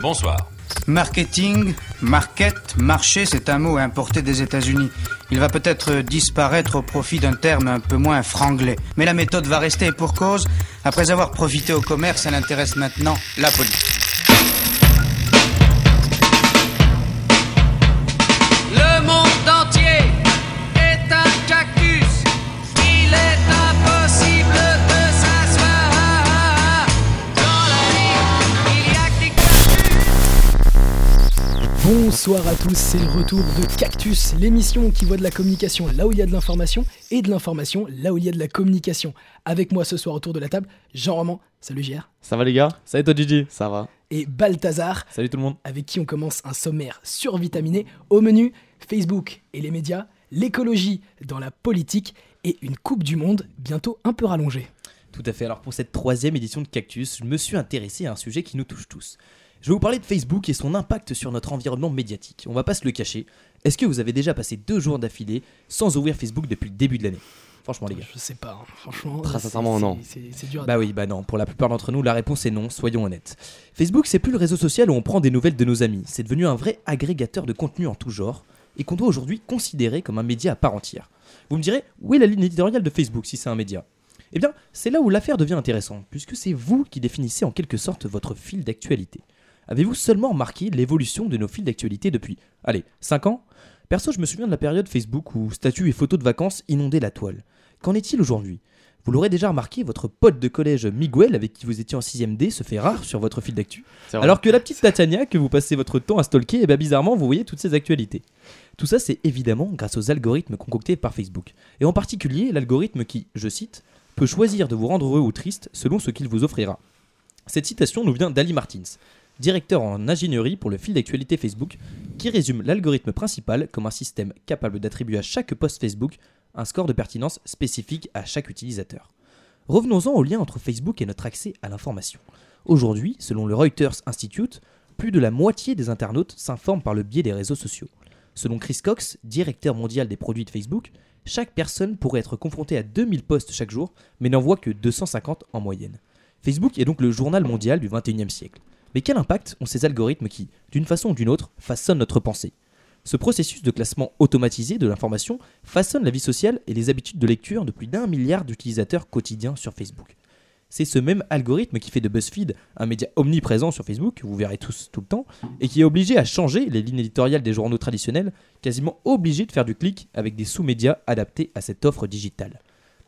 Bonsoir. Marketing, market, marché, c'est un mot importé des États-Unis. Il va peut-être disparaître au profit d'un terme un peu moins franglais. Mais la méthode va rester pour cause. Après avoir profité au commerce, elle intéresse maintenant la politique. Bonsoir à tous, c'est le retour de Cactus, l'émission qui voit de la communication là où il y a de l'information et de l'information là où il y a de la communication. Avec moi ce soir autour de la table, Jean Roman, salut JR, Ça va les gars? Salut toi Gigi Ça va. et Balthazar, Salut tout le monde avec qui on commence un sommaire survitaminé. Au menu, Facebook et les médias, l'écologie dans la politique et une Coupe du Monde bientôt un peu rallongée. Tout à fait, alors pour cette troisième édition de Cactus, je me suis intéressé à un sujet qui nous touche tous. Je vais vous parler de Facebook et son impact sur notre environnement médiatique. On va pas se le cacher. Est-ce que vous avez déjà passé deux jours d'affilée sans ouvrir Facebook depuis le début de l'année? Franchement les gars. Je sais pas, hein, franchement. Très sincèrement, non. C'est c'est dur à Bah oui, bah non, pour la plupart d'entre nous, la réponse est non, soyons honnêtes. Facebook, c'est plus le réseau social où on prend des nouvelles de nos amis, c'est devenu un vrai agrégateur de contenu en tout genre, et qu'on doit aujourd'hui considérer comme un média à part entière. Vous me direz, où est la ligne éditoriale de Facebook si c'est un média? Eh bien, c'est là où l'affaire devient intéressante, puisque c'est vous qui définissez en quelque sorte votre fil d'actualité. Avez-vous seulement remarqué l'évolution de nos fils d'actualité depuis, allez, 5 ans? Perso, je me souviens de la période Facebook où statuts et photos de vacances inondaient la toile. Qu'en est-il aujourd'hui? Vous l'aurez déjà remarqué, votre pote de collège Miguel, avec qui vous étiez en 6ème D, se fait rare sur votre fil d'actu. Alors que la petite Tatiania, que vous passez votre temps à stalker, et bien bizarrement, vous voyez toutes ces actualités. Tout ça, c'est évidemment grâce aux algorithmes concoctés par Facebook. Et en particulier, l'algorithme qui, je cite, peut choisir de vous rendre heureux ou triste selon ce qu'il vous offrira. Cette citation nous vient d'Ali Martins, directeur en ingénierie pour le fil d'actualité Facebook, qui résume l'algorithme principal comme un système capable d'attribuer à chaque post Facebook un score de pertinence spécifique à chaque utilisateur. Revenons-en au lien entre Facebook et notre accès à l'information. Aujourd'hui, selon le Reuters Institute, plus de la moitié des internautes s'informent par le biais des réseaux sociaux. Selon Chris Cox, directeur mondial des produits de Facebook, chaque personne pourrait être confrontée à 2000 posts chaque jour, mais n'en voit que 250 en moyenne. Facebook est donc le journal mondial du 21e siècle. Mais quel impact ont ces algorithmes qui, d'une façon ou d'une autre, façonnent notre pensée? Ce processus de classement automatisé de l'information façonne la vie sociale et les habitudes de lecture de plus d'un milliard d'utilisateurs quotidiens sur Facebook. C'est ce même algorithme qui fait de BuzzFeed un média omniprésent sur Facebook, vous verrez tous tout le temps, et qui est obligé à changer les lignes éditoriales des journaux traditionnels, quasiment obligé de faire du clic avec des sous-médias adaptés à cette offre digitale.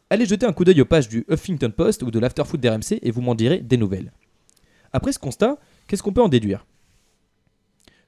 Allez jeter un coup d'œil aux pages du Huffington Post ou de l'Afterfoot d'RMC et vous m'en direz des nouvelles. Après ce constat, qu'est-ce qu'on peut en déduire?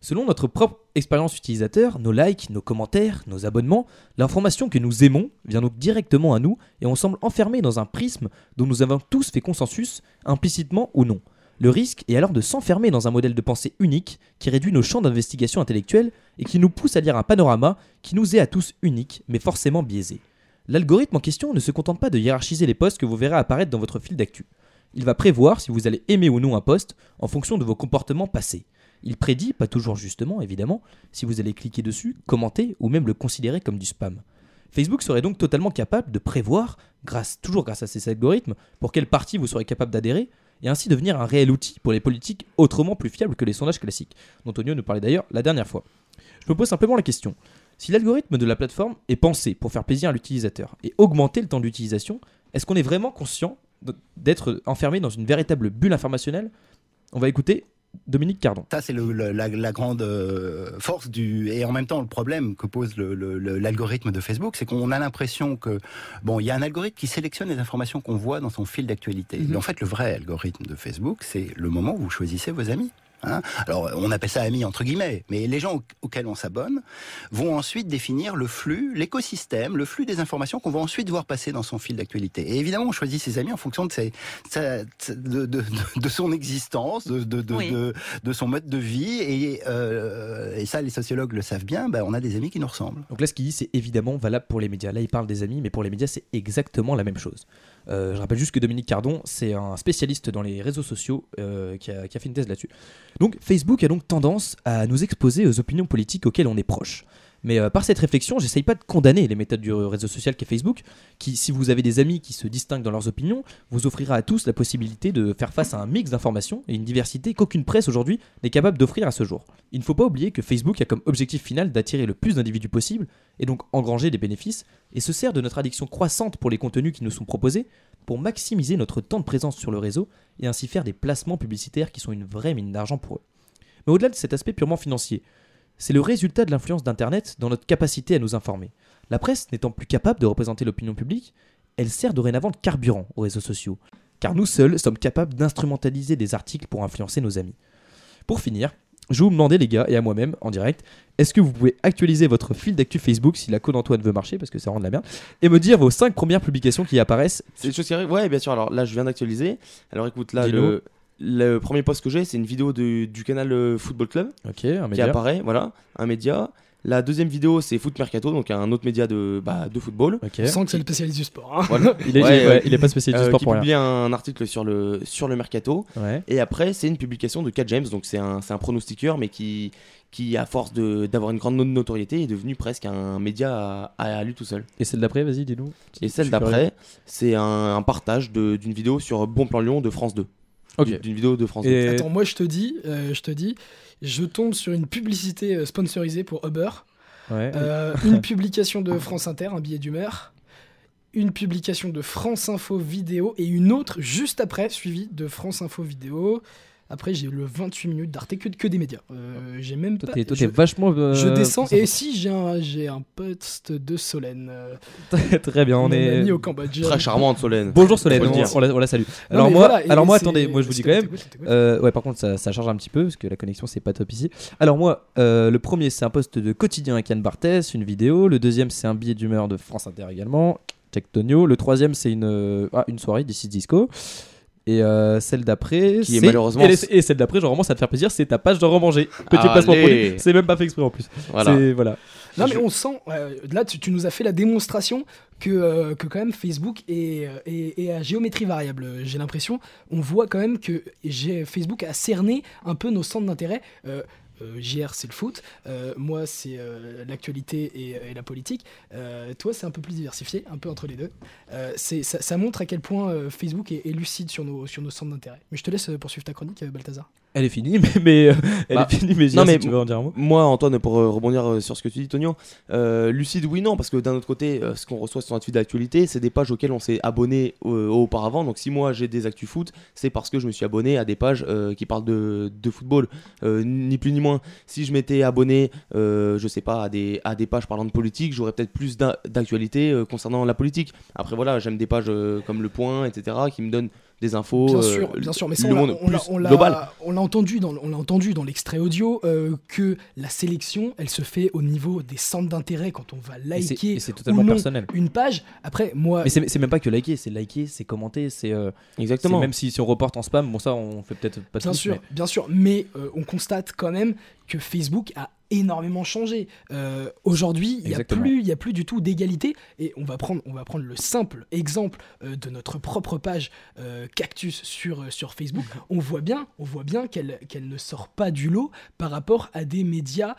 Selon notre propre expérience utilisateur, nos likes, nos commentaires, nos abonnements, l'information que nous aimons vient donc directement à nous et on semble enfermé dans un prisme dont nous avons tous fait consensus, implicitement ou non. Le risque est alors de s'enfermer dans un modèle de pensée unique qui réduit nos champs d'investigation intellectuelle et qui nous pousse à lire un panorama qui nous est à tous unique mais forcément biaisé. L'algorithme en question ne se contente pas de hiérarchiser les posts que vous verrez apparaître dans votre fil d'actu. Il va prévoir si vous allez aimer ou non un post en fonction de vos comportements passés. Il prédit, pas toujours justement évidemment, si vous allez cliquer dessus, commenter ou même le considérer comme du spam. Facebook serait donc totalement capable de prévoir, grâce, toujours grâce à ces algorithmes, pour quelle partie vous serez capable d'adhérer, et ainsi devenir un réel outil pour les politiques autrement plus fiables que les sondages classiques, dont Tonio nous parlait d'ailleurs la dernière fois. Je me pose simplement la question. Si l'algorithme de la plateforme est pensé pour faire plaisir à l'utilisateur et augmenter le temps d'utilisation, est-ce qu'on est vraiment conscient d'être enfermé dans une véritable bulle informationnelle On va écouter Dominique Cardon. Ça, c'est la, la grande euh, force du et en même temps le problème que pose l'algorithme de Facebook, c'est qu'on a l'impression que bon, il y a un algorithme qui sélectionne les informations qu'on voit dans son fil d'actualité. Mais en fait, le vrai algorithme de Facebook, c'est le moment où vous choisissez vos amis. Hein. Alors, on appelle ça amis entre guillemets, mais les gens au- auxquels on s'abonne vont ensuite définir le flux, l'écosystème, le flux des informations qu'on va ensuite voir passer dans son fil d'actualité. Et évidemment, on choisit ses amis en fonction de, ses, sa- de, de- de- de son existence, de, de, de, Oui. de- de son mode de vie. Et, euh, et ça, les sociologues le savent bien, ben, on a des amis qui nous ressemblent. Donc là, ce qu'il dit, c'est évidemment valable pour les médias. Là, il parle des amis, mais pour les médias, c'est exactement la même chose. Euh, je rappelle juste que Dominique Cardon, c'est un spécialiste dans les réseaux sociaux euh, qui, a, qui a fait une thèse là-dessus. Donc Facebook a donc tendance à nous exposer aux opinions politiques auxquelles on est proche. Mais euh, par cette réflexion, j'essaye pas de condamner les méthodes du réseau social qu'est Facebook, qui, si vous avez des amis qui se distinguent dans leurs opinions, vous offrira à tous la possibilité de faire face à un mix d'informations et une diversité qu'aucune presse aujourd'hui n'est capable d'offrir à ce jour. Il ne faut pas oublier que Facebook a comme objectif final d'attirer le plus d'individus possible, et donc engranger des bénéfices, et se sert de notre addiction croissante pour les contenus qui nous sont proposés pour maximiser notre temps de présence sur le réseau et ainsi faire des placements publicitaires qui sont une vraie mine d'argent pour eux. Mais au-delà de cet aspect purement financier, c'est le résultat de l'influence d'Internet dans notre capacité à nous informer. La presse n'étant plus capable de représenter l'opinion publique, elle sert dorénavant de carburant aux réseaux sociaux, car nous seuls sommes capables d'instrumentaliser des articles pour influencer nos amis. Pour finir, je vais vous demander les gars et à moi-même en direct, est-ce que vous pouvez actualiser votre fil d'actu Facebook si la code Antoine veut marcher parce que ça rend de la merde et me dire vos 5 premières publications qui apparaissent C'est des choses qui arrivent Ouais, bien sûr. Alors là, je viens d'actualiser. Alors écoute, là, le, le premier post que j'ai, c'est une vidéo de- du canal euh, Football Club OK, un qui apparaît, voilà, un média. La deuxième vidéo, c'est Foot Mercato, donc un autre média de, bah, de football. OK. On sent que c'est le spécialiste du sport. hein. Voilà. Il est, Ouais, il est- ouais. ouais, il est pas spécialiste du Euh, sport qui pour rien. publie un article sur le, sur le mercato. Ouais. Et après, c'est une publication de Cat James, donc c'est un, c'est un pronostiqueur, mais qui, qui à force de- d'avoir une grande notoriété, est devenu presque un média à, à- à lui tout seul. Et celle d'après, vas-y, dis-nous. Et celle d'après, c'est un, un partage de- d'une vidéo sur Bon Plan Lyon de France 2. OK. D'une- vidéo de France 2. Et Attends, moi je te dis, euh, je te dis, je tombe sur une publicité euh, sponsorisée pour Uber, ouais. euh, une publication de France Inter, un billet d'humeur, une publication de France Info Vidéo et une autre juste après, suivie de France Info Vidéo. Après, j'ai le 28 minutes d'Arte, que, que des médias. Euh, j'ai même toi pas. t'es toi, je, t'es vachement euh, je descends et si j'ai un, j'ai un post de Solène, euh, très bien, on est ami au Cambodge. Très charmante, Solène. Bonjour Solène, on, on la, on la salue. Non, Alors moi, voilà, alors moi attendez, moi je vous dis quand même, Euh, ouais, par contre, ça, ça charge un petit peu parce que la connexion c'est pas top ici. Alors, moi, euh, le premier c'est un post de quotidien avec Yann Barthès, une vidéo. Le deuxième c'est un billet d'humeur de France Inter également. Check Tonio. Le troisième c'est une, ah, une soirée d'ici Disco. Et euh, celle d'après, Qui est malheureusement- Et, celle d'après, genre vraiment, ça te faire plaisir, c'est ta page de remanger. Petit Allez. placement produit. C'est même pas fait exprès en plus. Voilà. C'est- voilà. Non mais on sent, euh, là tu, tu nous as fait la démonstration que, euh, que quand même Facebook est, est, est à géométrie variable, j'ai l'impression. On voit quand même que Facebook a cerné un peu nos centres d'intérêt. Euh, JR c'est le foot, euh, moi c'est euh, l'actualité et, la politique, toi c'est un peu plus diversifié, un peu entre les deux. Ça, montre à quel point Facebook est, lucide sur nos, sur nos centres d'intérêt. Mais je te laisse poursuivre ta chronique, Balthazar. Elle est finie, mais, mais, euh, elle Bah, est finie, mais, non, JR, si mais tu veux en dire un mot? Moi, Antoine, pour euh, rebondir euh, sur ce que tu dis, Tonio, lucide, oui, non, parce que d'un autre côté, ce qu'on reçoit sur notre feed d'actualité, c'est des pages auxquelles on s'est abonné auparavant. Donc, si moi j'ai des actus foot, c'est parce que je me suis abonné à des pages qui parlent de, de football, ni plus ni moins. Si je m'étais abonné, je sais pas, à des, à des pages parlant de politique, j'aurais peut-être plus d'a- d'actualité euh, concernant la politique. Après, voilà, j'aime des pages comme Le Point, etc., qui me donnent des infos. Bien euh, sûr, bien sûr, mais ça le on l'a- monde on l'a- plus on l'a global. on l'a entendu dans on l'a entendu dans l'extrait audio euh, que la sélection, elle se fait au niveau des centres d'intérêt quand on va liker c'est totalement ou non personnel. une page. Après, moi, Mais c'est même pas que liker, c'est liker, c'est commenter, c'est. euh, Exactement. Même si, si on reporte en spam, bon, ça on fait peut-être pas bien sûr, mais- bien sûr, mais euh, on constate quand même que Facebook a énormément changé. Euh, Aujourd'hui, il n'y a plus, il a plus du tout d'égalité. Et on va prendre, on va prendre le simple exemple euh, de notre propre page euh, Cactus sur sur Facebook. On voit bien, on voit bien qu'elle qu'elle ne sort pas du lot par rapport à des médias,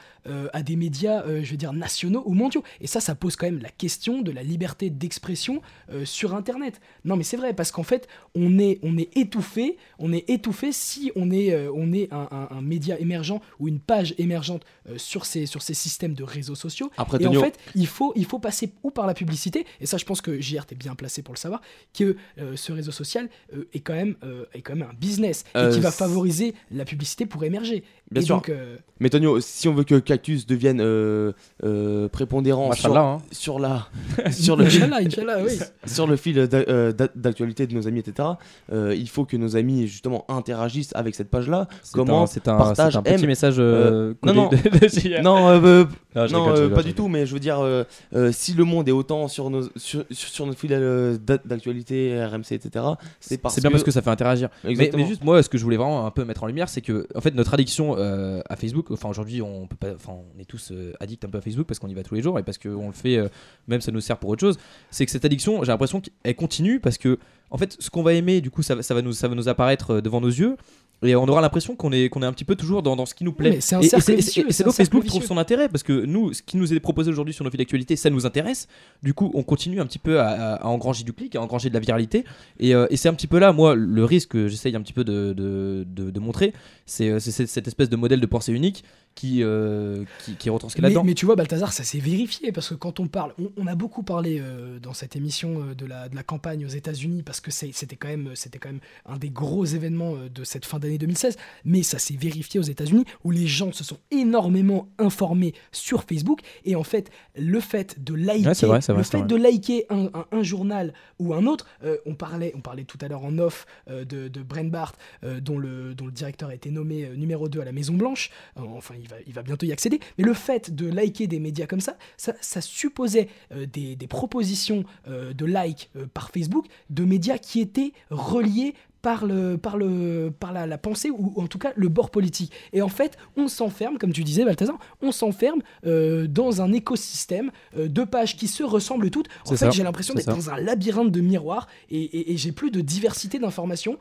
à des médias, je veux dire nationaux ou mondiaux. Et ça, ça pose quand même la question de la liberté d'expression sur Internet. Non, mais c'est vrai parce qu'en fait, on est, on est étouffé, on est étouffé si on est, on est un, un- un média émergent ou une page émergente sur ces, sur ces systèmes de réseaux sociaux. Après, Et en fait, il faut, il faut passer ou par la publicité, et ça, je pense que JR, t'es bien placé pour le savoir, que euh, ce réseau social euh, est, quand même, euh, est quand même un business et qui va favoriser la publicité pour émerger. Bien et sûr. donc, euh, Mais Tonio, si on veut que Cactus devienne euh, euh, prépondérant sur, hein. sur la sur le Inch'Allah, Inch'Allah, oui. sur le fil euh, d'a- d'actualité de nos amis, etc. euh, il faut que nos amis justement interagissent avec cette page-là. C'est Comment un- c'est un, partage c'est un petit aime, message euh, non, non. de. Non, euh, euh, Ah, non, rigole, euh, pas du tout. Mais je veux dire, euh, euh, si le monde est autant sur nos sur, notre fil d'a- d'actualité, RMC, etc. C'est parce C'est bien que parce que ça fait interagir. Mais, Exactement. mais juste moi, ce que je voulais vraiment un peu mettre en lumière, c'est que en fait notre addiction euh, à Facebook, enfin aujourd'hui on peut pas, enfin on est tous euh, addicts un peu à Facebook parce qu'on y va tous les jours et parce qu'on le fait, euh, même ça nous sert pour autre chose. C'est que cette addiction, j'ai l'impression qu'elle continue parce que en fait ce qu'on va aimer, du coup ça, va- ça va nous ça va nous apparaître devant nos yeux. Et on aura l'impression qu'on est, qu'on est un petit peu toujours dans, dans ce qui nous plaît. Mais c'est un Et- cercle c'est- vicieux, et c'est c'est un là où Facebook trouve son intérêt parce que nous, ce qui nous est proposé aujourd'hui sur nos fils d'actualité, ça nous intéresse. Du coup, on continue un petit peu à, engranger du clic, à engranger de la viralité. Et, euh, et c'est un petit peu là, moi, le risque que j'essaye un petit peu de, de, de- de montrer, c'est euh, c'est cette- espèce de modèle de pensée unique qui, euh, qui, qui est retranscrit Mais, là-dedans. mais tu vois, Balthazar, ça s'est vérifié parce que quand on parle, on, on a beaucoup parlé euh, dans cette émission euh, de, la, de la campagne aux États-Unis parce que c'est- c'était quand, même- c'était quand même un des gros événements de cette fin d'année 2016. Mais ça s'est vérifié aux États-Unis où les gens se sont énormément informés sur Facebook et en fait, le fait de liker, Ouais, c'est vrai, c'est vrai, le fait de liker un, un- un journal ou un autre, euh, on parlait, on parlait tout à l'heure en off euh, de, de Brent Bart, euh, dont, le, dont le directeur a été nommé numéro 2 à la Maison Blanche. Enfin, il va, il va bientôt y accéder. Mais le fait de liker des médias comme ça, ça, ça supposait des, des propositions de like par Facebook de médias qui étaient reliés par, le, par, le, par la, la pensée ou en tout cas le bord politique. Et en fait, on s'enferme, comme tu disais Balthazar, on s'enferme euh, dans un écosystème euh, de pages qui se ressemblent toutes. En fait, j'ai l'impression d'être dans un labyrinthe de miroirs et, et- et j'ai plus de diversité d'informations.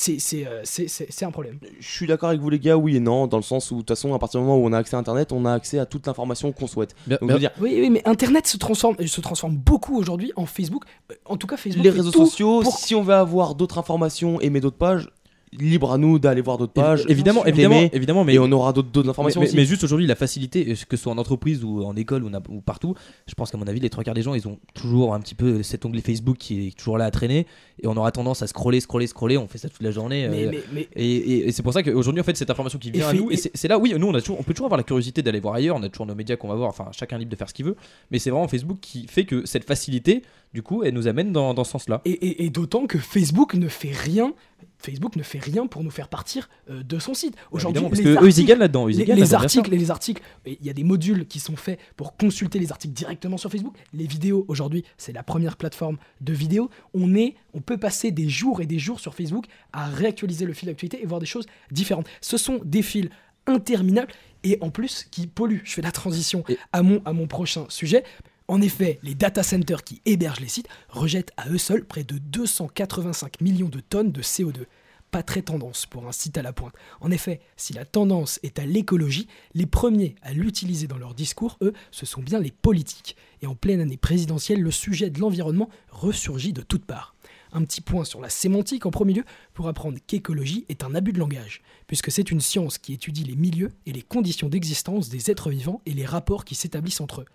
C'est c'est, euh, c'est- un problème. Je suis d'accord avec vous les gars, oui et non, dans le sens où de toute façon à partir du moment où on a accès à internet, on a accès à toute l'information qu'on souhaite. Bien- Donc bien- je veux dire, Oui, oui, mais Internet se transforme, se transforme beaucoup aujourd'hui en Facebook. Euh, En tout cas, Facebook. les réseaux sociaux, pour- si on veut avoir d'autres informations, aimer d'autres pages, libre à nous d'aller voir d'autres pages. évidemment, évidemment, évidemment, mais et on aura d'autres Mais, informations mais- aussi. mais juste aujourd'hui, la facilité, que ce soit en entreprise ou en école ou, partout, je pense qu'à mon avis, les trois quarts des gens, ils ont toujours un petit peu cet onglet Facebook qui est toujours là à traîner et on aura tendance à scroller, scroller, scroller. On fait ça toute la journée. Mais, euh, mais- mais- Et, et- et c'est pour ça qu'aujourd'hui, en fait, cette information qui vient à fait- nous, et c'est c'est là, oui, nous, on, a toujours, on peut toujours avoir la curiosité d'aller voir ailleurs, on a toujours nos médias qu'on va voir, enfin, chacun libre de faire ce qu'il veut, mais c'est vraiment Facebook qui fait que cette facilité, du coup, elle nous amène dans, dans ce sens-là. Et, et- et d'autant que Facebook ne fait rien. Facebook ne fait rien pour nous faire partir euh, de son site. Aujourd'hui, Évidemment, parce les que eux, ils y articles- gagnent là-dedans. les, articles, les articles, il y a des modules qui sont faits pour consulter les articles directement sur Facebook. Les vidéos, aujourd'hui, c'est la première plateforme de vidéos. On est, on peut passer des jours et des jours sur Facebook à réactualiser le fil d'actualité et voir des choses différentes. Ce sont des fils interminables et en plus qui polluent. Je fais la transition Et- à mon, à mon prochain sujet. En effet, les data centers qui hébergent les sites rejettent à eux seuls près de 285 millions de tonnes de CO2. Pas très tendance pour un site à la pointe. En effet, si la tendance est à l'écologie, les premiers à l'utiliser dans leur discours, eux, ce sont bien les politiques. Et en pleine année présidentielle, le sujet de l'environnement ressurgit de toutes parts. Un petit point sur la sémantique en premier lieu pour apprendre qu'écologie est un abus de langage, puisque c'est une science qui étudie les milieux et les conditions d'existence des êtres vivants et les rapports qui s'établissent entre eux.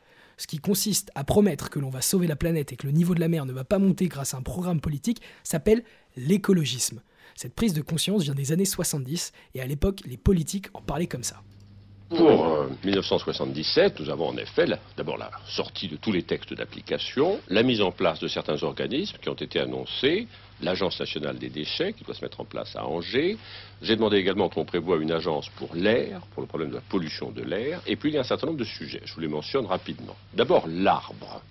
Ce qui consiste à promettre que l'on va sauver la planète et que le niveau de la mer ne va pas monter grâce à un programme politique s'appelle l'écologisme. Cette prise de conscience vient des années 70 et à l'époque les politiques en parlaient comme ça. Pour euh, 1977, nous avons en effet d'abord la sortie de tous les textes d'application, la mise en place de certains organismes qui ont été annoncés, l'Agence nationale des déchets qui doit se mettre en place à Angers. J'ai demandé également qu'on prévoie une agence pour l'air, pour le problème de la pollution de l'air, et puis il y a un certain nombre de sujets. Je vous les mentionne rapidement. D'abord l'arbre.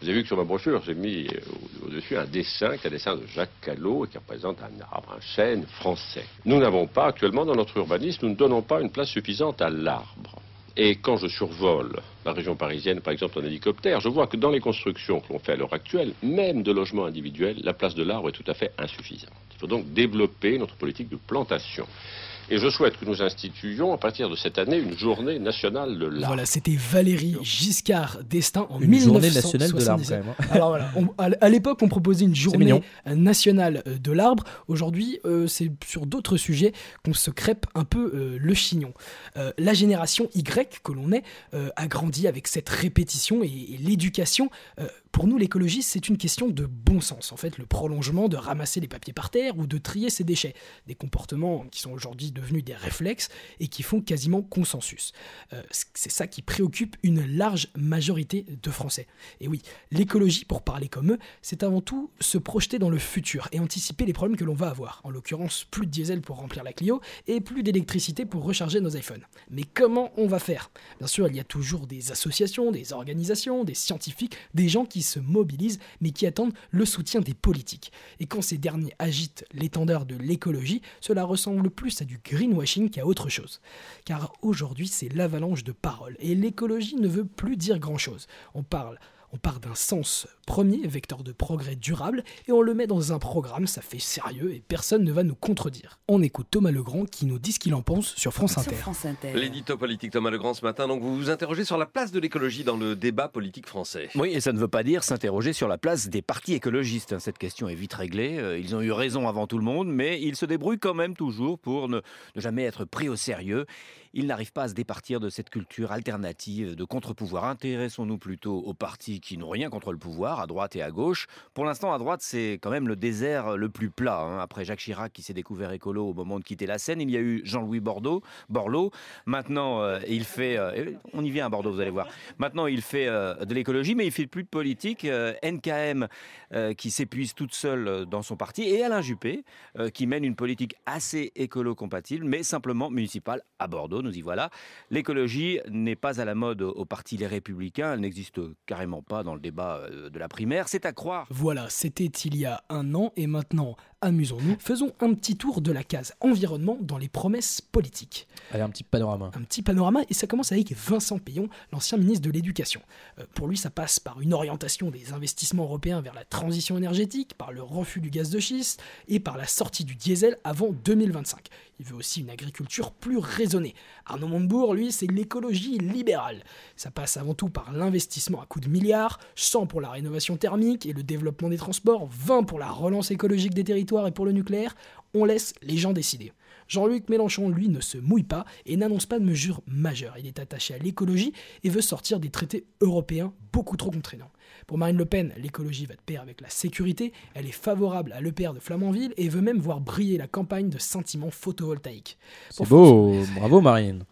Vous avez vu que sur ma brochure, j'ai mis euh, au- au-dessus un dessin qui est un dessin de Jacques Callot et qui représente un arbre, un chêne français. Nous n'avons pas actuellement dans notre urbanisme, nous ne donnons pas une place suffisante à l'arbre. Et quand je survole la région parisienne, par exemple en hélicoptère, je vois que dans les constructions que l'on fait à l'heure actuelle, même de logements individuels, la place de l'arbre est tout à fait insuffisante. Il faut donc développer notre politique de plantation. Et je souhaite que nous instituions à partir de cette année une journée nationale de l'arbre. Voilà, c'était Valérie Giscard d'Estaing en Une journée nationale de 1977. l'arbre, quand même. hein. Alors voilà, on- à l'époque, on proposait une journée nationale euh, de l'arbre. Aujourd'hui, euh, c'est sur d'autres sujets qu'on se crêpe un peu euh, le chignon. Euh, la génération Y que l'on est euh, a grandi avec cette répétition et, et l'éducation. Pour nous, l'écologie, c'est une question de bon sens. En fait, le prolongement de ramasser les papiers par terre ou de trier ses déchets. Des comportements qui sont aujourd'hui devenus des réflexes et qui font quasiment consensus. Euh, c'est ça qui préoccupe une large majorité de Français. Et oui, l'écologie, pour parler comme eux, c'est avant tout se projeter dans le futur et anticiper les problèmes que l'on va avoir. En l'occurrence, plus de diesel pour remplir la Clio et plus d'électricité pour recharger nos iPhones. Mais comment on va faire? Bien sûr, il y a toujours des associations, des organisations, des scientifiques, des gens qui se mobilisent mais qui attendent le soutien des politiques. Et quand ces derniers agitent l'étendard de l'écologie, cela ressemble plus à du greenwashing qu'à autre chose. Car aujourd'hui, c'est l'avalanche de paroles et l'écologie ne veut plus dire grand-chose. On parle On part d'un sens premier, vecteur de progrès durable, et on le met dans un programme, ça fait sérieux et personne ne va nous contredire. On écoute Thomas Legrand qui nous dit ce qu'il en pense sur France Inter. L'édito politique Thomas Legrand ce matin, donc vous vous interrogez sur la place de l'écologie dans le débat politique français. Oui, et ça ne veut pas dire s'interroger sur la place des partis écologistes. hein. Cette question est vite réglée. Euh, Ils ont eu raison avant tout le monde, mais ils se débrouillent quand même toujours pour ne, ne jamais être pris au sérieux. Ils n'arrivent pas à se départir de cette culture alternative de contre-pouvoir. Intéressons-nous plutôt aux partis qui n'ont rien contre le pouvoir, à droite et à gauche. Pour l'instant, à droite, c'est quand même le désert le plus plat. hein. Après Jacques Chirac qui s'est découvert écolo au moment de quitter la scène, il y a eu Jean-Louis Bordeaux. Maintenant, euh, il fait. euh, on y vient à Bordeaux, vous allez voir. Maintenant, il fait euh, de l'écologie, mais il fait plus de politique. NKM qui s'épuise toute seule dans son parti et Alain Juppé qui mène une politique assez écolo-compatible, mais simplement municipale à Bordeaux. Nous y voilà. L'écologie n'est pas à la mode au parti Les Républicains. Elle n'existe carrément pas dans le débat euh, de la primaire. C'est à croire. Voilà, c'était il y a un an et maintenant, amusons-nous, faisons un petit tour de la case environnement dans les promesses politiques. Allez, un petit panorama. Un petit panorama et ça commence avec Vincent Payon, l'ancien ministre de l'Éducation. Euh, pour lui, ça passe par une orientation des investissements européens vers la transition énergétique, par le refus du gaz de schiste et par la sortie du diesel avant 2025. Il veut aussi une agriculture plus raisonnée. Arnaud Montebourg, lui, c'est l'écologie libérale. Ça passe avant tout par l'investissement à coups de milliards, 100 pour la rénovation thermique et le développement des transports, 20 pour la relance écologique des territoires et pour le nucléaire. On laisse les gens décider. Jean-Luc Mélenchon, lui, ne se mouille pas et n'annonce pas de mesures majeures. Il est attaché à l'écologie et veut sortir des traités européens beaucoup trop contraignants. Pour Marine Le Pen, l'écologie va de pair avec la sécurité. Elle est favorable à l'EPR de Flamanville et veut même voir briller la campagne de scintillement photovoltaïque. C'est bravo Marine.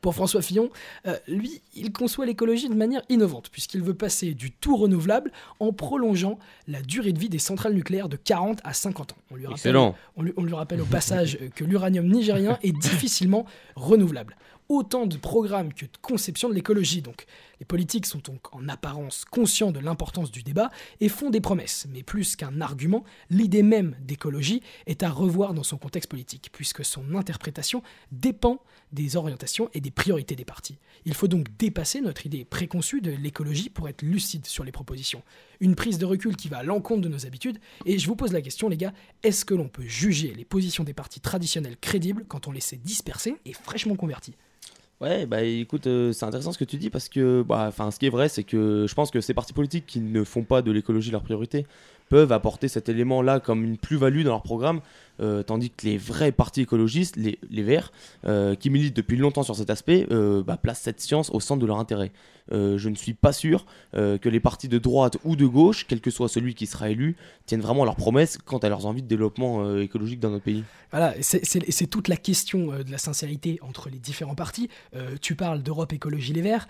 Pour François Fillon, euh, lui, il conçoit l'écologie de manière innovante, puisqu'il veut passer du tout renouvelable en prolongeant la durée de vie des centrales nucléaires de 40 à 50 ans. On lui rappelle, Excellent. on lui, on lui rappelle au passage que l'uranium nigérien est difficilement renouvelable. Autant de programmes que de conception de l'écologie, donc. Les politiques sont donc en apparence conscients de l'importance du débat et font des promesses. Mais plus qu'un argument, l'idée même d'écologie est à revoir dans son contexte politique, puisque son interprétation dépend des orientations et des priorités des partis. Il faut donc dépasser notre idée préconçue de l'écologie pour être lucide sur les propositions. Une prise de recul qui va à l'encontre de nos habitudes. Et je vous pose la question, les gars, est-ce que l'on peut juger les positions des partis traditionnels crédibles quand on les sait dispersés et fraîchement convertis Ouais, bah écoute, euh, c'est intéressant ce que tu dis parce que, bah, ce qui est vrai, c'est que je pense que ces partis politiques qui ne font pas de l'écologie leur priorité peuvent apporter cet élément-là comme une plus-value dans leur programme, euh, tandis que les vrais partis écologistes, les, les Verts, euh, qui militent depuis longtemps sur cet aspect, euh, bah, placent cette science au centre de leur intérêt. Je ne suis pas sûr que les partis de droite ou de gauche, quel que soit celui qui sera élu, tiennent vraiment leurs promesses quant à leurs envies de développement écologique dans notre pays. Voilà, c'est- toute la question de la sincérité entre les différents partis. Tu parles d'Europe Écologie Les Verts,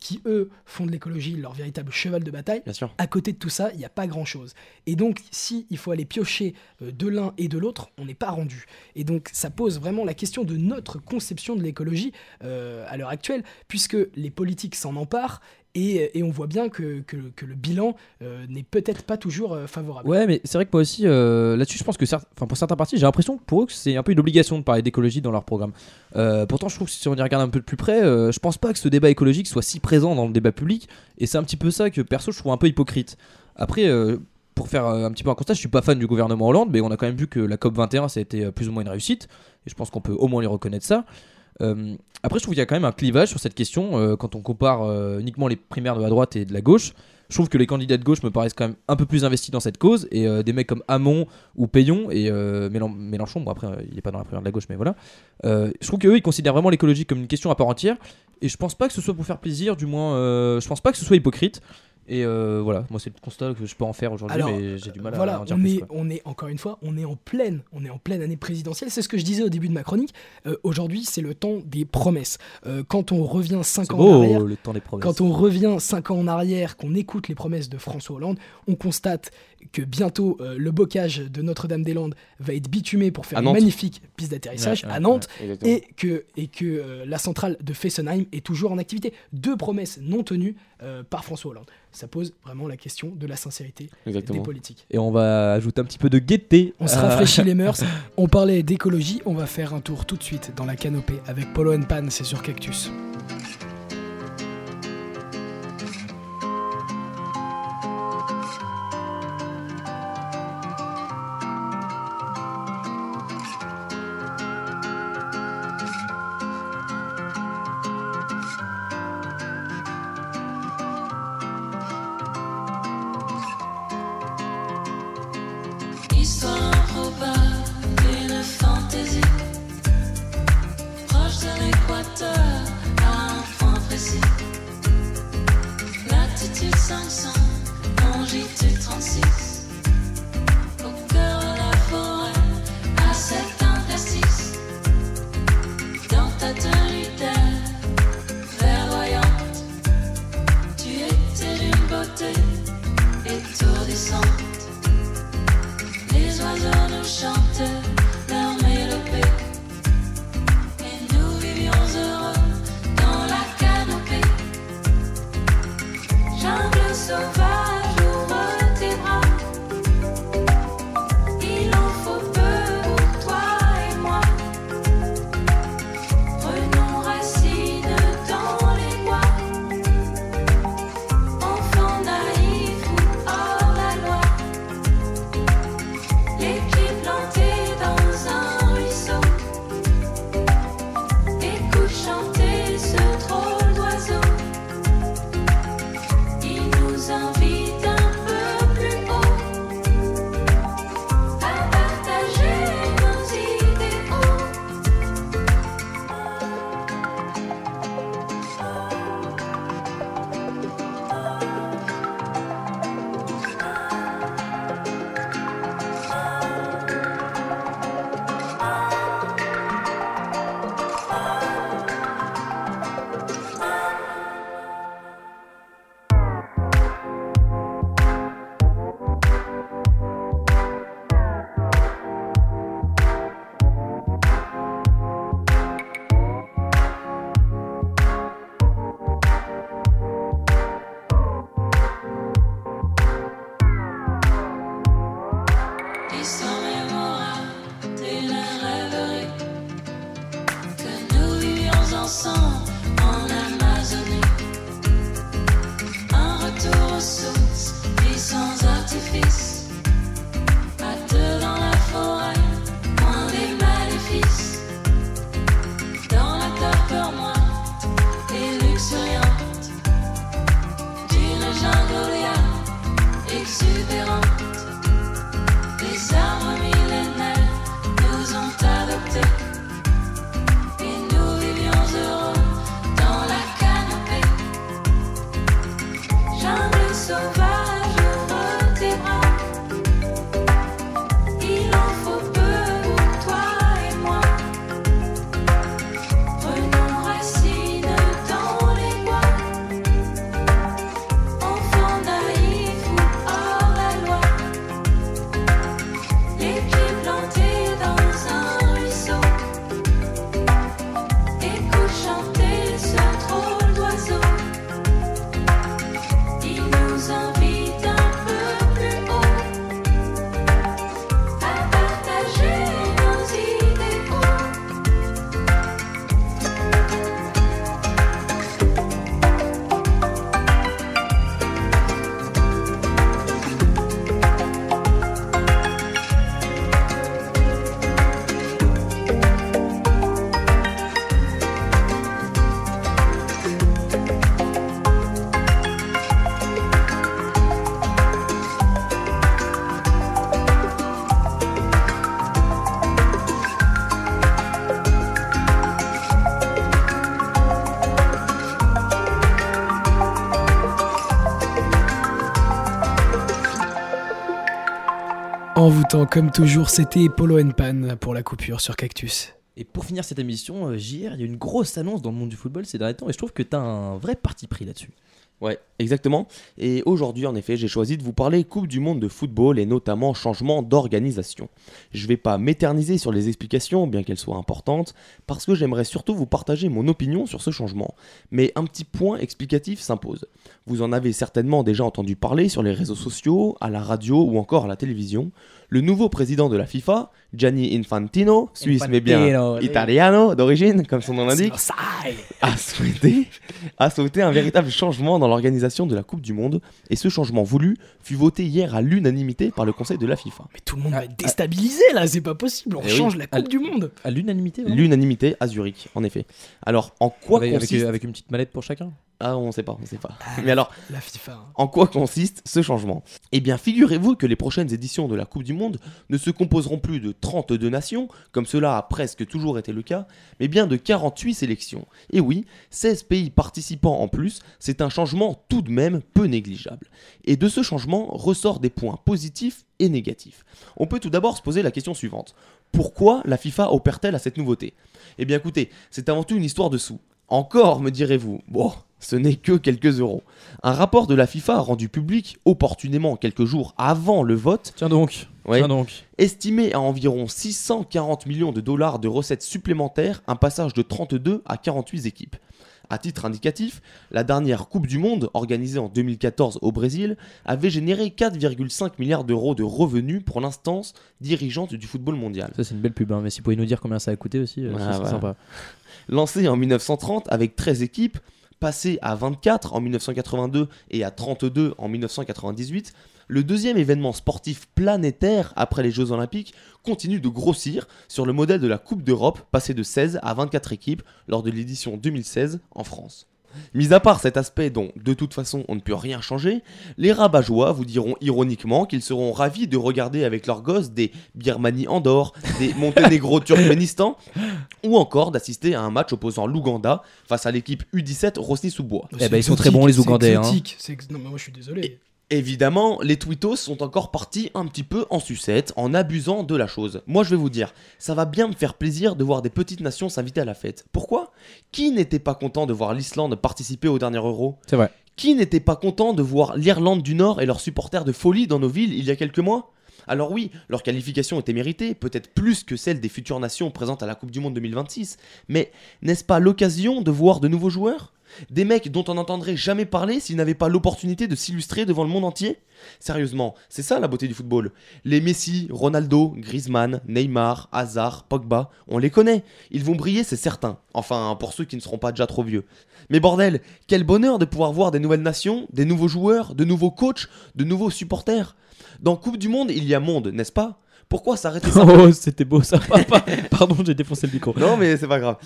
qui eux font de l'écologie leur véritable cheval de bataille. Bien sûr. À côté de tout ça, il n'y a pas grand-chose. Et donc, si il faut aller piocher de l'un et de l'autre, on n'est pas rendu. Et donc, ça pose vraiment la question de notre conception de l'écologie euh, à l'heure actuelle, puisque les politiques s'en emparent. Et, et on voit bien que, que- le bilan euh, n'est peut-être pas toujours euh, favorable. Ouais, mais c'est vrai que moi aussi, euh, là-dessus, je pense que pour certains partis, j'ai l'impression que pour eux, c'est un peu une obligation de parler d'écologie dans leur programme. Euh, pourtant, je trouve que si on y regarde un peu de plus près, euh, je pense pas que ce débat écologique soit si présent dans le débat public. Et c'est un petit peu ça que perso, je trouve un peu hypocrite. Après, euh, pour faire euh, un petit peu un constat, je suis pas fan du gouvernement Hollande, mais on a quand même vu que la COP21, ça a été euh, plus ou moins une réussite. Et je pense qu'on peut au moins lui reconnaître ça. Euh, après, je trouve qu'il y a quand même un clivage sur cette question quand on compare uniquement les primaires de la droite et de la gauche. Je trouve que les candidats de gauche me paraissent quand même un peu plus investis dans cette cause et des mecs comme Hamon ou Payon et Mélen- Mélenchon, bon après il est pas dans la primaire de la gauche mais voilà. Je trouve qu'eux ils considèrent vraiment l'écologie comme une question à part entière et je pense pas que ce soit pour faire plaisir, du moins je pense pas que ce soit hypocrite. Et euh, voilà, moi c'est le constat que je peux en faire aujourd'hui, mais j'ai du mal à en dire on plus. est, quoi. on est encore une fois, on est en pleine, on est en pleine année présidentielle. C'est ce que je disais au début de ma chronique. Euh, Aujourd'hui, c'est le temps des promesses. Euh, quand on revient 5 C'est ans en beau arrière, le temps des promesses. quand on revient 5 ans en arrière, qu'on écoute les promesses de François Hollande, on constate que bientôt euh, le bocage de Notre-Dame-des-Landes va être bitumé pour faire une magnifique piste d'atterrissage Ouais, ouais, à Nantes et que, et que euh, la centrale de Fessenheim est toujours en activité. Deux promesses non tenues euh, par François Hollande. Ça pose vraiment la question de la sincérité des Exactement. politiques. Et on va ajouter un petit peu de gaieté. On se rafraîchit les mœurs. On parlait d'écologie, on va faire un tour tout de suite dans la canopée avec Polo and Pan, c'est sur Cactus. Comme toujours, c'était Polo and Pan pour la coupure sur Cactus. Et pour finir cette émission, euh, JR, il y a une grosse annonce dans le monde du football ces derniers temps et je trouve que tu as un vrai parti pris là-dessus. Ouais, exactement. Et aujourd'hui, en effet, j'ai choisi de vous parler Coupe du Monde de football et notamment changement d'organisation. Je vais pas m'éterniser sur les explications, bien qu'elles soient importantes, parce que j'aimerais surtout vous partager mon opinion sur ce changement. Mais un petit point explicatif s'impose. Vous en avez certainement déjà entendu parler sur les réseaux sociaux, à la radio ou encore à la télévision. Le nouveau président de la FIFA, Gianni Infantino, suisse mais bien oui. italiano d'origine, comme son nom l'indique, a souhaité, a souhaité un véritable changement dans l'organisation de la Coupe du Monde. Et ce changement voulu fut voté hier à l'unanimité par le Conseil de la FIFA. Mais tout le monde va être déstabilisé là, c'est pas possible. On Eh oui. change la Coupe À- du Monde. À l'unanimité vraiment L'unanimité à Zurich, en effet. Alors, en quoi avec, avec- consiste... avec une petite mallette pour chacun Ah, on sait pas, on sait pas. Mais alors, La FIFA. hein. en quoi consiste ce changement? Eh bien, figurez-vous que les prochaines éditions de la Coupe du Monde ne se composeront plus de 32 nations, comme cela a presque toujours été le cas, mais bien de 48 sélections. Et oui, 16 pays participants en plus, c'est un changement tout de même peu négligeable. Et de ce changement ressort des points positifs et négatifs. On peut tout d'abord se poser la question suivante. Pourquoi la FIFA opère-t-elle à cette nouveauté? Eh bien écoutez, c'est avant tout une histoire de sous. Encore, me direz-vous. Bon, ce n'est que quelques euros. Un rapport de la FIFA rendu public opportunément quelques jours avant le vote, Tiens donc. Ouais. Tiens donc. estimé à environ 640 millions de dollars de recettes supplémentaires, un passage de 32 à 48 équipes. À titre indicatif, la dernière Coupe du Monde, organisée en 2014 au Brésil, avait généré 4,5 milliards d'euros de revenus pour l'instance dirigeante du football mondial. Ça, c'est une belle pub, hein, mais si vous pouvez nous dire combien ça a coûté aussi, euh, Ah, ça serait voilà. sympa. Lancé en 1930 avec 13 équipes, passé à 24 en 1982 et à 32 en 1998, le deuxième événement sportif planétaire après les Jeux Olympiques continue de grossir sur le modèle de la Coupe d'Europe, passé de 16 à 24 équipes lors de l'édition 2016 en France. Mis à part cet aspect dont, de toute façon, on ne peut rien changer, les rabat vous diront ironiquement qu'ils seront ravis de regarder avec leurs gosses des Birmanie Andorre, des Monténégro Turkménistan, ou encore d'assister à un match opposant l'Ouganda face à l'équipe U17 Rosny-sous-Bois. Eh ben, ils sont très bons, les c'est Ougandais, hein. c'est Non, mais moi je suis désolé. Évidemment, les tweetos sont encore partis un petit peu en sucette, en abusant de la chose. Moi je vais vous dire, ça va bien me faire plaisir de voir des petites nations s'inviter à la fête. Pourquoi? Qui n'était pas content de voir l'Islande participer au dernier Euro? C'est vrai. Qui n'était pas content de voir l'Irlande du Nord et leurs supporters de folie dans nos villes il y a quelques mois? Alors oui, leur qualification était méritée, peut-être plus que celle des futures nations présentes à la Coupe du Monde 2026, mais n'est-ce pas l'occasion de voir de nouveaux joueurs? Des mecs dont on n'entendrait jamais parler s'ils n'avaient pas l'opportunité de s'illustrer devant le monde entier Sérieusement, c'est ça la beauté du football. Les Messi, Ronaldo, Griezmann, Neymar, Hazard, Pogba, on les connaît. Ils vont briller, c'est certain. Enfin, pour ceux qui ne seront pas déjà trop vieux. Mais bordel, quel bonheur de pouvoir voir des nouvelles nations, des nouveaux joueurs, de nouveaux coachs, de nouveaux supporters. Dans Coupe du Monde, il y a monde, n'est-ce pas? Pourquoi s'arrêter simplement Oh, c'était beau ça. Pardon, j'ai défoncé le micro. Non, mais c'est pas grave.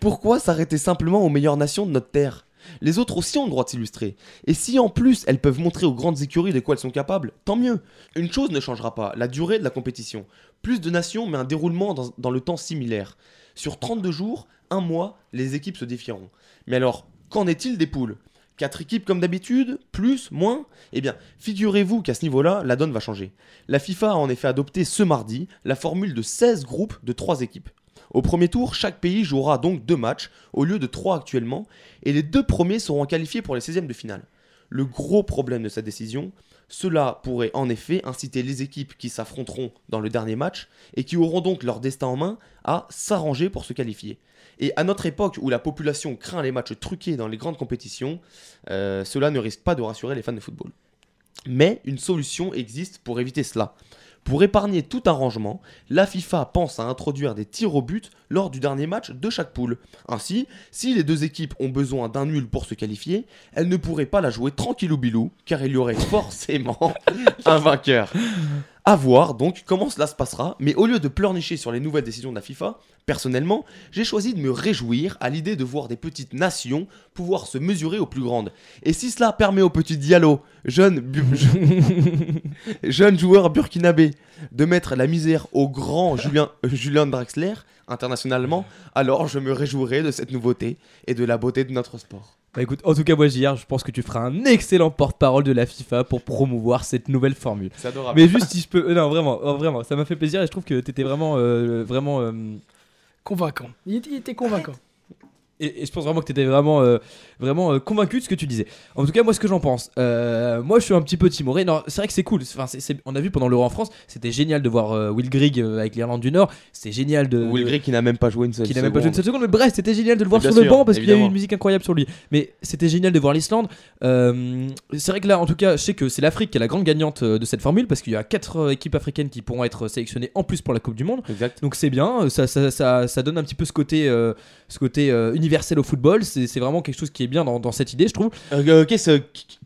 Pourquoi s'arrêter simplement aux meilleures nations de notre terre? Les autres aussi ont le droit de s'illustrer. Et si en plus elles peuvent montrer aux grandes écuries de quoi elles sont capables, tant mieux. Une chose ne changera pas, la durée de la compétition. Plus de nations, mais un déroulement dans, le temps similaire. Sur 32 jours, un mois, les équipes se défieront. Mais alors, qu'en est-il des poules? 4 équipes comme d'habitude? Plus? Moins? Eh bien, figurez-vous qu'à ce niveau-là, la donne va changer. La FIFA a en effet adopté ce mardi la formule de 16 groupes de 3 équipes. Au premier tour, chaque pays jouera donc deux matchs au lieu de trois actuellement, et les deux premiers seront qualifiés pour les 16e de finale. Le gros problème de cette décision, cela pourrait en effet inciter les équipes qui s'affronteront dans le dernier match et qui auront donc leur destin en main à s'arranger pour se qualifier. Et à notre époque où la population craint les matchs truqués dans les grandes compétitions, euh, cela ne risque pas de rassurer les fans de football. Mais une solution existe pour éviter cela. Pour épargner tout arrangement, la FIFA pense à introduire des tirs au but lors du dernier match de chaque poule. Ainsi, si les deux équipes ont besoin d'un nul pour se qualifier, elles ne pourraient pas la jouer tranquillou bilou, car il y aurait forcément un vainqueur. À voir donc comment cela se passera, mais au lieu de pleurnicher sur les nouvelles décisions de la FIFA, personnellement, j'ai choisi de me réjouir à l'idée de voir des petites nations pouvoir se mesurer aux plus grandes. Et si cela permet au petit Diallo, jeune, bu- jeune joueur burkinabé, de mettre la misère au grand Julien, euh, internationalement, alors je me réjouirai de cette nouveauté et de la beauté de notre sport. Bah écoute, en tout cas, moi, JR, je pense que tu feras un excellent porte-parole de la FIFA pour promouvoir cette nouvelle formule. C'est adorable. Mais juste si je peux. euh, Non, vraiment, oh, vraiment, ça m'a fait plaisir et je trouve que t'étais vraiment. euh, vraiment euh, Convaincant. Il était, il était convaincant. et, et je pense vraiment que t'étais vraiment, euh, vraiment euh, convaincu de ce que tu disais. En tout cas, moi, ce que j'en pense. euh, moi, je suis un petit peu timoré. Non, c'est vrai que c'est cool. Enfin, on a vu pendant l'Euro en France, c'était génial de voir Will Grigg avec l'Irlande du Nord. C'était génial de. Will Grigg qui n'a même pas joué une seule qui n'a même pas joué une seconde. seule seconde, mais bref, c'était génial de le voir sur le banc parce qu'il y a eu une musique incroyable sur lui. Mais c'était génial de voir l'Islande. C'est vrai que là, en tout cas, je sais que c'est l'Afrique qui est la grande gagnante de cette formule parce qu'il y a quatre équipes africaines qui pourront être sélectionnées en plus pour la Coupe du Monde. Exact. Donc c'est bien, ça, ça, ça, ça donne un petit peu ce côté, ce côté universel au football. C'est vraiment quelque chose qui est bien dans, dans cette idée, je trouve. Euh, euh, Qu'est-ce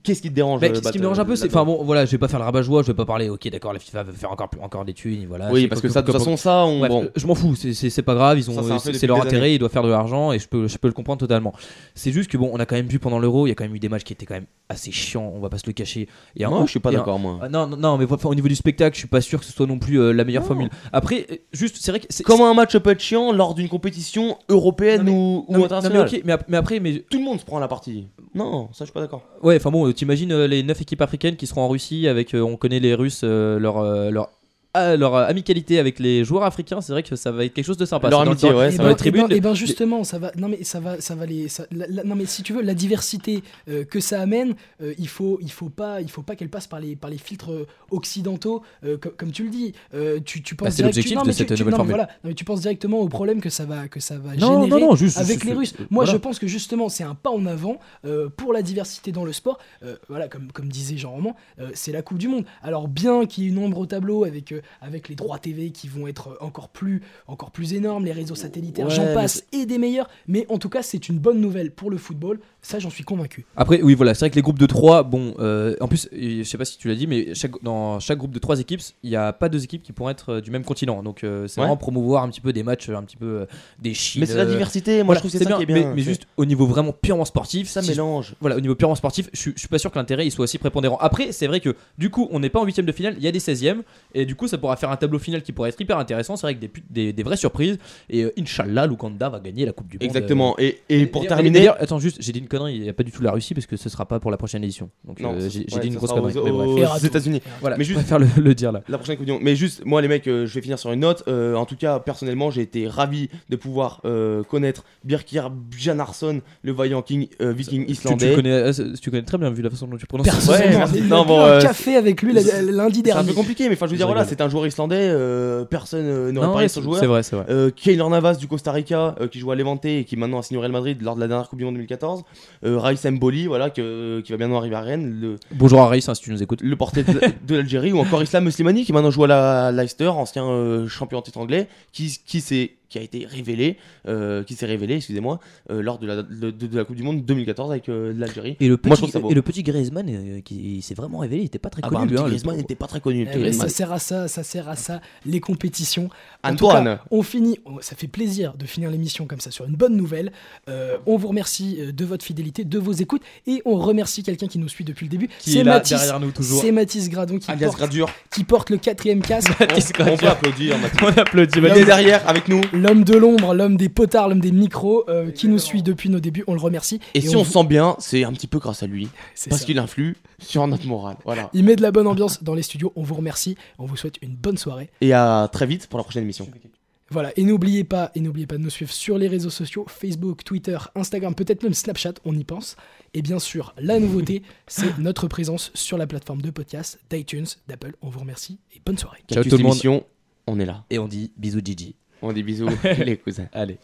qu'est-ce qui te dérange euh, ce qui me dérange un peu, euh, c'est. Enfin bon, voilà, je vais pas faire le rabat-joie, je vais pas parler, ok, d'accord, la FIFA veut faire encore, plus- encore des thunes, voilà. Oui, parce que ça, de toute façon, ça, on. Bon. euh, je m'en fous, c'est- pas grave, ils ont, c'est leur intérêt, ils doivent faire de l'argent et je peux, je peux le comprendre totalement. C'est juste que bon, on a quand même vu pendant l'Euro, il y a quand même eu des matchs qui étaient quand même assez chiants, on va pas se le cacher. A Moi, un- je suis pas d'accord, moi. Ah, non, non, mais au niveau du spectacle, je suis pas sûr que ce soit non plus euh, la meilleure formule. Après, euh, juste, c'est vrai que. Comment un match peut être chiant lors d'une compétition européenne ou, non, mais- après, mais Tout le monde se prend la partie. Non, ça, je suis pas d'accord. Ouais, enfin bon, t'imagines euh, les 9 équipes africaines qui seront en Russie avec, euh, on connaît les Russes, euh, leur, euh, leur, ah, leur euh, amicalité avec les joueurs africains, c'est vrai que ça va être quelque chose de sympa. Leur amitié, ouais, ça va les ben, être et ben- tribunes. et ben justement, ça va. Non mais ça va, ça va les. ça- la- la- non mais si tu veux, la diversité euh, que ça amène, euh, il faut, il faut pas, il faut pas qu'elle passe par les, par les filtres occidentaux, euh, co- comme tu le dis. Euh, tu, tu penses Bah, c'est l'objectif de cette tu- nouvelle non, mais formule. voilà. Non, mais tu penses directement au problème que ça va, que ça va Non, générer non, non, juste- avec juste- les Russes. Moi, voilà. je pense que justement, c'est un pas en avant euh, pour la diversité dans le sport. Euh, voilà, comme, comme disait Jean Roman, euh, c'est la Coupe du Monde. Alors bien qu'il y ait une ombre au tableau avec, euh, avec les droits TV qui vont être encore plus, encore plus énormes, les réseaux satellitaires, Ouais, j'en passe, et des meilleurs. Mais en tout cas, c'est une bonne nouvelle pour le football. Ça, j'en suis convaincu. Après, oui, voilà, c'est vrai que les groupes de 3, bon, euh, en plus, je sais pas si tu l'as dit, mais chaque, dans chaque groupe de 3 équipes, il n'y a pas deux équipes qui pourront être euh, du même continent. Donc, euh, c'est Ouais. vraiment promouvoir un petit peu des matchs, un petit peu euh, des Chine. Mais c'est la diversité, moi voilà, je trouve que c'est ça qui est bien. Mais, juste au niveau vraiment purement sportif, ça si- mélange. Voilà, au niveau purement sportif, je, suis- je suis pas sûr que l'intérêt il soit aussi prépondérant. Après, c'est vrai que du coup, on n'est pas en huitième de finale, il y a des 16e, et du coup, ça pourra faire un tableau final qui pourrait être hyper intéressant. C'est vrai que des, des, des vraies surprises, et euh, Inch'Allah, Luganda va gagner la Coupe du Monde. Exactement. Et, et euh, pour et- et- terminer. D'ailleurs, attends, juste, j'ai dit une connerie, il n'y a pas du tout la Russie parce que ce sera pas pour la prochaine édition. Donc, Non, euh, j'ai ouais, dit une grosse connerie. aux- mais bref. aux. États-Unis. Voilà, mais je juste- préfère le, le dire là. La prochaine Coupe du Monde. Mais juste, moi, les mecs, euh, je vais finir sur une note. Euh, en tout cas, personnellement, j'ai été ravi de pouvoir euh, connaître Birkir Bjarnason, le vaillant king, euh, viking Tu, tu, islandais. connais, euh, tu connais très bien vu la façon dont tu prononces. Merci. il Non, bon, euh, café avec lui lundi C'est un dernier. peu compliqué, mais enfin, je veux Je dire, voilà, c'est un joueur islandais. euh, personne euh, n'aurait parlé de ce joueur. c'est vrai, c'est vrai. Euh, Keylor Navas du Costa Rica euh, qui joue à Levante et qui maintenant a signé au Real Madrid lors de la dernière Coupe du Monde 2014. Euh, Raïs Mboli, voilà, que- qui va bientôt arriver à Rennes, le, Bonjour à Raïs, hein, si tu nous écoutes. le portier de, de l'Algérie, ou encore Islam Slimani qui maintenant joue à la Leicester, ancien champion titre anglais, qui, qui, s'est- qui a été révélé, euh, qui s'est révélé, excusez-moi, euh, lors de la, de, de la Coupe du Monde 2014 avec euh, l'Algérie. Et le petit, Moi, je et le petit Griezmann euh, qui s'est vraiment révélé, il était pas très Ah bah, connu un lui. petit hein, Griezmann n'était pas très connu. Eh ça sert à ça, ça sert à ça, les compétitions. Antoine, cas, on finit, on- ça fait plaisir de finir l'émission comme ça sur une bonne nouvelle. Euh, on vous remercie de votre fidélité, de vos écoutes, et on remercie quelqu'un qui nous suit depuis le début. C'est Mathis, derrière nous toujours. c'est Mathis Gradon qui porte, Gradure. qui porte le quatrième casque. Mathis On peut applaudir Mathis. On applaudit. Il Mathis. est derrière avec nous. L'homme de l'ombre, l'homme des potards, l'homme des micros, euh, qui nous suit depuis nos débuts, on le remercie. Et, si on, se sent bien, c'est un petit peu grâce à lui. c'est Parce qu'il influe sur notre morale. Voilà. Il met de la bonne ambiance dans les studios, on vous remercie, on vous souhaite une bonne soirée. Et à très vite pour la prochaine émission. Voilà, et n'oubliez pas, et n'oubliez pas de nous suivre sur les réseaux sociaux, Facebook, Twitter, Instagram, peut-être même Snapchat, on y pense. Et bien sûr, la nouveauté, c'est notre présence sur la plateforme de podcast d'iTunes, d'Apple. On vous remercie et bonne soirée. Ciao tout le monde. on est là. Et on dit bisous Gigi. On dit bisous les cousins. Allez.